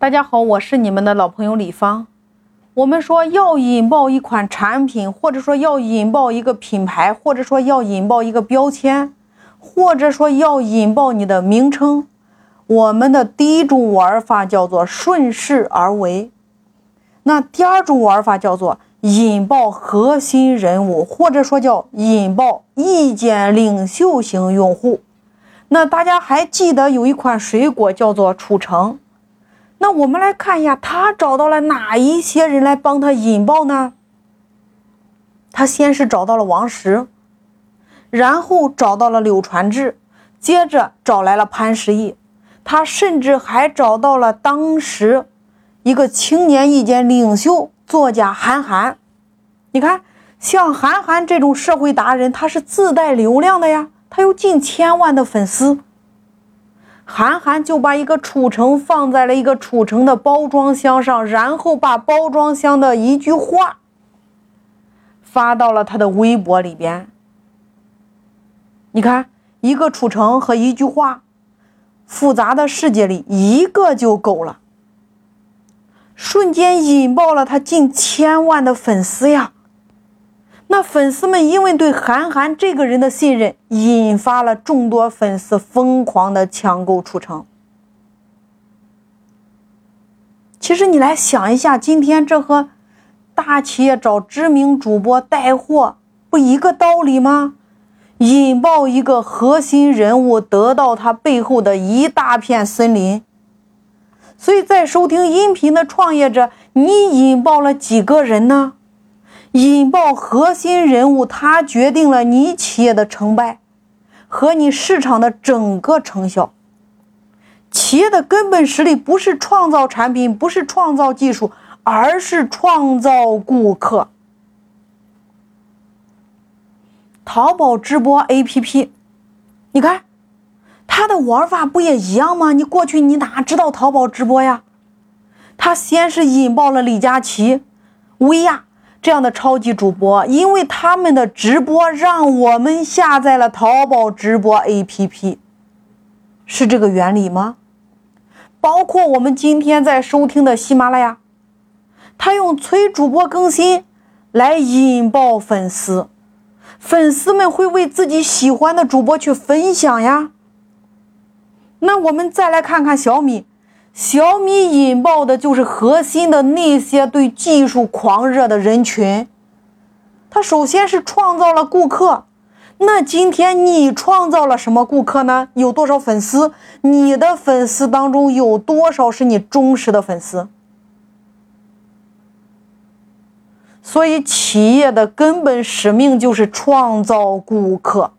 大家好，我是你们的老朋友李芳。我们说要引爆一款产品，或者说要引爆一个品牌，或者说要引爆一个标签，或者说要引爆你的名称，我们的第一种玩法叫做顺势而为。那第二种玩法叫做引爆核心人物，或者说叫引爆意见领袖型用户。那大家还记得有一款水果叫做褚橙？那我们来看一下，他找到了哪一些人来帮他引爆呢？他先是找到了王石，然后找到了柳传志，接着找来了潘石屹，他甚至还找到了当时一个青年意见领袖作家韩寒。你看，像韩寒这种社会达人，他是自带流量的呀，他有近千万的粉丝。韩寒就把一个褚橙放在了一个褚橙的包装箱上，然后把包装箱的一句话发到了他的微博里边。你看，一个褚橙和一句话，复杂的世界里一个就够了，瞬间引爆了他近千万的粉丝呀。那粉丝们因为对韩寒这个人的信任，引发了众多粉丝疯狂的抢购出城。其实你来想一下，今天这和大企业找知名主播带货不一个道理吗？引爆一个核心人物，得到他背后的一大片森林。所以在收听音频的创业者，你引爆了几个人呢？引爆核心人物，他决定了你企业的成败和你市场的整个成效。企业的根本实力不是创造产品，不是创造技术，而是创造顾客。淘宝直播 APP，你看它的玩法不也一样吗？你过去你哪知道淘宝直播呀？他先是引爆了李佳琦、薇娅。这样的超级主播，因为他们的直播让我们下载了淘宝直播 APP，是这个原理吗？包括我们今天在收听的喜马拉雅，他用催主播更新来引爆粉丝，粉丝们会为自己喜欢的主播去分享呀。那我们再来看看小米。小米引爆的就是核心的那些对技术狂热的人群，它首先是创造了顾客。那今天你创造了什么顾客呢？有多少粉丝？你的粉丝当中有多少是你忠实的粉丝？所以企业的根本使命就是创造顾客。